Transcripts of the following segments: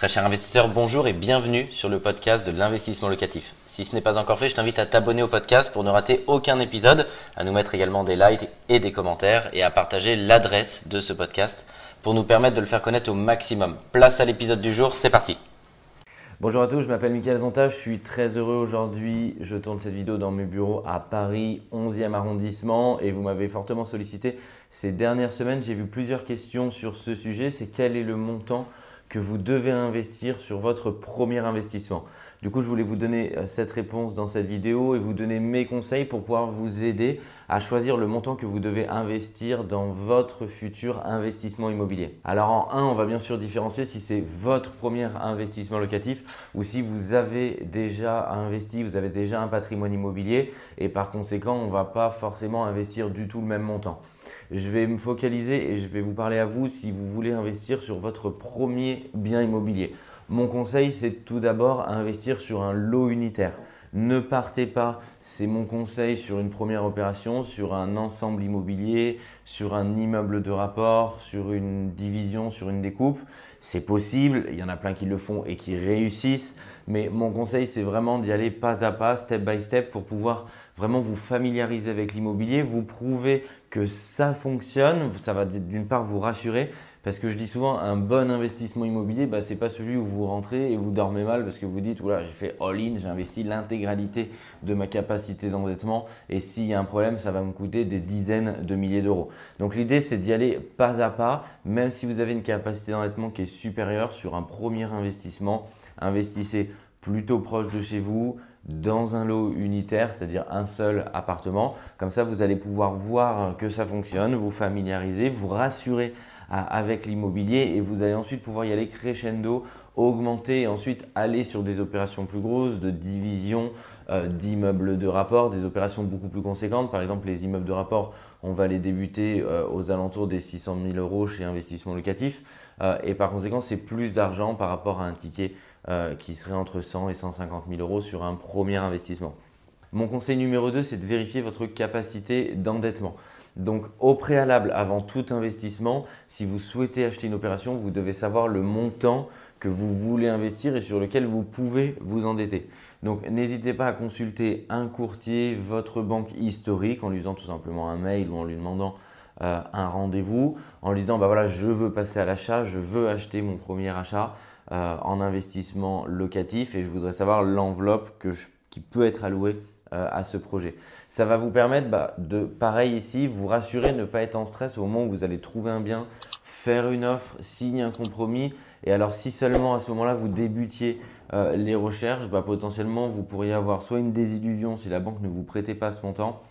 Très cher investisseur, bonjour et bienvenue sur le podcast de l'investissement locatif. Si ce n'est pas encore fait, je t'invite à t'abonner au podcast pour ne rater aucun épisode, à nous mettre également des likes et des commentaires et à partager l'adresse de ce podcast pour nous permettre de le faire connaître au maximum. Place à l'épisode du jour, c'est parti. Bonjour à tous, je m'appelle Michael Zonta, je suis très heureux aujourd'hui. Je tourne cette vidéo dans mes bureaux à Paris, 11e arrondissement, et vous m'avez fortement sollicité ces dernières semaines. J'ai vu plusieurs questions sur ce sujet, c'est quel est le montant que vous devez investir sur votre premier investissement. Du coup, je voulais vous donner euh, cette réponse dans cette vidéo et vous donner mes conseils pour pouvoir vous aider à choisir le montant que vous devez investir dans votre futur investissement immobilier. Alors en 1, on va bien sûr différencier si c'est votre premier investissement locatif ou si vous avez déjà investi, vous avez déjà un patrimoine immobilier et par conséquent, on ne va pas forcément investir du tout le même montant. Je vais me focaliser et je vais vous parler à vous si vous voulez investir sur votre premier bien immobilier. Mon conseil, c'est tout d'abord investir sur un lot unitaire. Ne partez pas, c'est mon conseil sur une première opération, sur un ensemble immobilier, sur un immeuble de rapport, sur une division, sur une découpe. C'est possible, il y en a plein qui le font et qui réussissent, mais mon conseil, c'est vraiment d'y aller pas à pas, step by step, pour pouvoir vraiment vous familiariser avec l'immobilier, vous prouver que ça fonctionne, ça va d'une part vous rassurer, parce que je dis souvent, un bon investissement immobilier, bah, ce pas celui où vous rentrez et vous dormez mal parce que vous dites, oula, j'ai fait all-in, j'ai investi l'intégralité de ma capacité d'endettement et s'il y a un problème, ça va me coûter des dizaines de milliers d'euros. Donc l'idée, c'est d'y aller pas à pas, même si vous avez une capacité d'endettement qui est supérieure sur un premier investissement, investissez plutôt proche de chez vous, dans un lot unitaire, c'est-à-dire un seul appartement. Comme ça, vous allez pouvoir voir que ça fonctionne, vous familiariser, vous rassurer avec l'immobilier et vous allez ensuite pouvoir y aller crescendo, augmenter et ensuite aller sur des opérations plus grosses de division euh, d'immeubles de rapport, des opérations beaucoup plus conséquentes. Par exemple, les immeubles de rapport, on va les débuter euh, aux alentours des 600 000 euros chez investissement locatif euh, et par conséquent, c'est plus d'argent par rapport à un ticket qui serait entre 100 et 150 000 euros sur un premier investissement. Mon conseil numéro 2, c'est de vérifier votre capacité d'endettement. Donc au préalable, avant tout investissement, si vous souhaitez acheter une opération, vous devez savoir le montant que vous voulez investir et sur lequel vous pouvez vous endetter. Donc n'hésitez pas à consulter un courtier, votre banque historique en lui faisant tout simplement un mail ou en lui demandant euh, un rendez-vous, en lui disant bah voilà, je veux passer à l'achat, je veux acheter mon premier achat euh, en investissement locatif et je voudrais savoir l'enveloppe qui peut être allouée euh, à ce projet. Ça va vous permettre bah, de, pareil ici, vous rassurer, ne pas être en stress au moment où vous allez trouver un bien, faire une offre, signer un compromis. Et alors si seulement à ce moment-là vous débutiez les recherches, bah, potentiellement vous pourriez avoir soit une désillusion si la banque ne vous prêtait pas ce montant,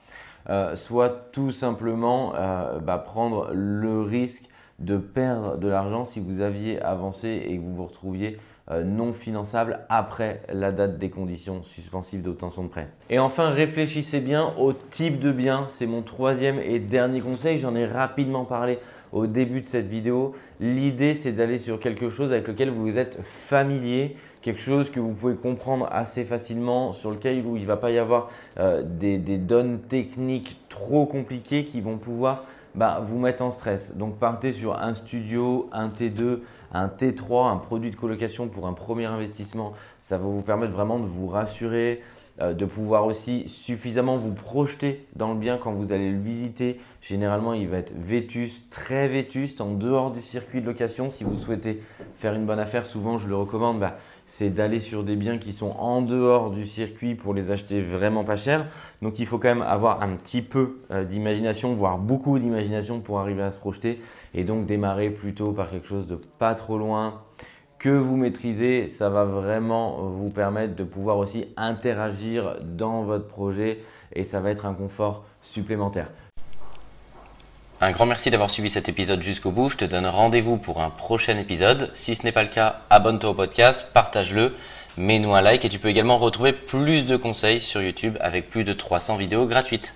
euh, soit tout simplement bah, prendre le risque de perdre de l'argent si vous aviez avancé et que vous vous retrouviez euh, non finançable après la date des conditions suspensives d'obtention de prêt. Et enfin, réfléchissez bien au type de bien. C'est mon troisième et dernier conseil. J'en ai rapidement parlé au début de cette vidéo. L'idée, c'est d'aller sur quelque chose avec lequel vous êtes familier, quelque chose que vous pouvez comprendre assez facilement, sur lequel il ne va pas y avoir euh, des, données techniques trop compliquées qui vont pouvoir bah, vous mettre en stress. Donc partez sur un studio, un T2, un T3, un produit de colocation pour un premier investissement. Ça va vous permettre vraiment de vous rassurer, de pouvoir aussi suffisamment vous projeter dans le bien quand vous allez le visiter. Généralement, il va être vétuste, très vétuste, en dehors du circuit de location. Si vous souhaitez faire une bonne affaire, souvent je le recommande. Bah, c'est d'aller sur des biens qui sont en dehors du circuit pour les acheter vraiment pas cher. Donc il faut quand même avoir un petit peu euh, d'imagination, voire beaucoup d'imagination pour arriver à se projeter et donc démarrer plutôt par quelque chose de pas trop loin que vous maîtrisez. Ça va vraiment vous permettre de pouvoir aussi interagir dans votre projet et ça va être un confort supplémentaire. Un grand merci d'avoir suivi cet épisode jusqu'au bout. Je te donne rendez-vous pour un prochain épisode. Si ce n'est pas le cas, abonne-toi au podcast, partage-le, mets-nous un like et tu peux également retrouver plus de conseils sur YouTube avec plus de 300 vidéos gratuites.